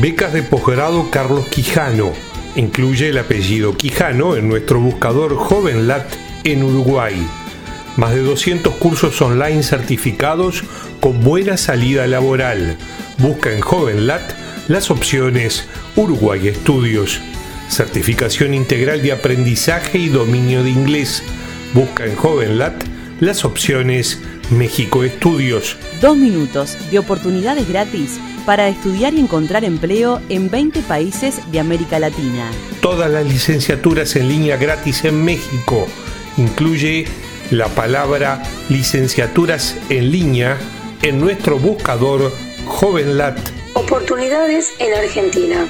Becas de posgrado Carlos Quijano. Incluye el apellido Quijano en nuestro buscador JovenLat en Uruguay. Más de 200 cursos online certificados con buena salida laboral. Busca en JovenLat las opciones Uruguay Estudios. Certificación integral de aprendizaje y dominio de inglés. Busca en JovenLat las opciones México Estudios. Dos minutos de oportunidades gratis para estudiar y encontrar empleo en 20 países de América Latina. Todas las licenciaturas en línea gratis en México. Incluye la palabra licenciaturas en línea en nuestro buscador JovenLat. Oportunidades en Argentina.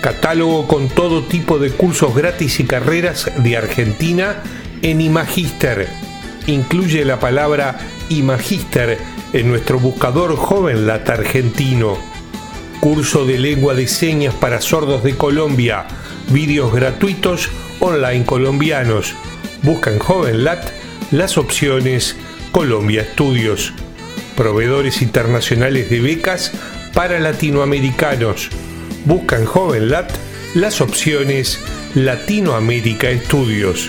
Catálogo con todo tipo de cursos gratis y carreras de Argentina en Imagister. Incluye la palabra Imagister en nuestro buscador JovenLat argentino. Curso de lengua de señas para sordos de Colombia. Vídeos gratuitos online colombianos. Busca en JovenLat las opciones Colombia Estudios. Proveedores internacionales de becas para latinoamericanos. Busca en JovenLat las opciones Latinoamérica Estudios.